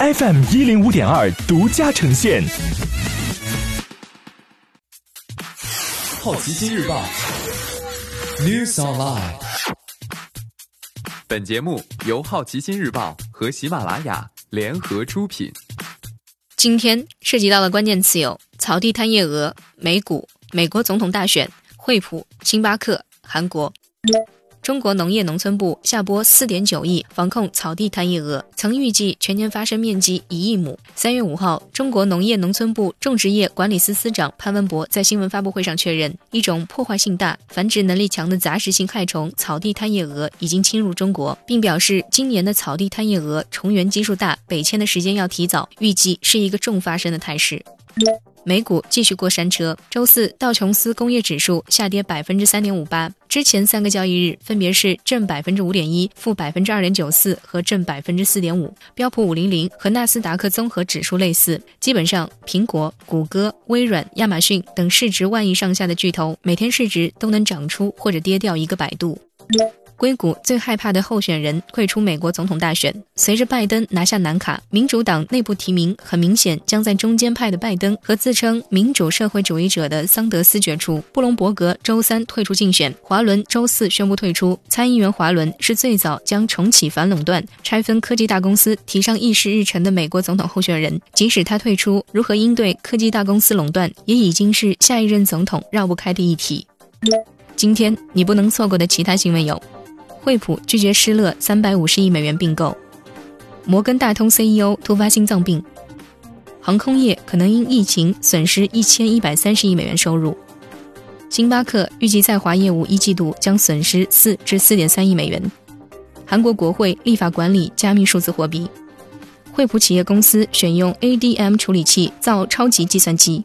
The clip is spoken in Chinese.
FM 一零五点二独家呈现。好奇心日报，News Online。本节目由好奇心日报和喜马拉雅联合出品。今天涉及到的关键词有：草地摊业额、美股、美国总统大选、惠普、星巴克、韩国。中国农业农村部下拨四点九亿防控草地摊业额，曾预计全年发生面积一亿亩。三月五号，中国农业农村部种植业管理司司长潘文博在新闻发布会上确认，一种破坏性大、繁殖能力强的杂食性害虫草地贪夜蛾已经侵入中国，并表示今年的草地贪夜蛾虫源基数大，北迁的时间要提早，预计是一个重发生的态势。美股继续过山车，周四道琼斯工业指数下跌百分之三点五八，之前三个交易日分别是正百分之五点一、负百分之二点九四和正百分之四点五。标普五零零和纳斯达克综合指数类似，基本上苹果、谷歌、微软、亚马逊等市值万亿上下的巨头，每天市值都能涨出或者跌掉一个百度。硅谷最害怕的候选人退出美国总统大选。随着拜登拿下南卡，民主党内部提名很明显将在中间派的拜登和自称民主社会主义者的桑德斯决出。布隆伯格周三退出竞选，华伦周四宣布退出。参议员华伦是最早将重启反垄断、拆分科技大公司提上议事日程的美国总统候选人。即使他退出，如何应对科技大公司垄断，也已经是下一任总统绕不开的议题。今天你不能错过的其他新闻有。惠普拒绝施乐三百五十亿美元并购，摩根大通 CEO 突发心脏病，航空业可能因疫情损失一千一百三十亿美元收入，星巴克预计在华业务一季度将损失四至四点三亿美元，韩国国会立法管理加密数字货币，惠普企业公司选用 ADM 处理器造超级计算机。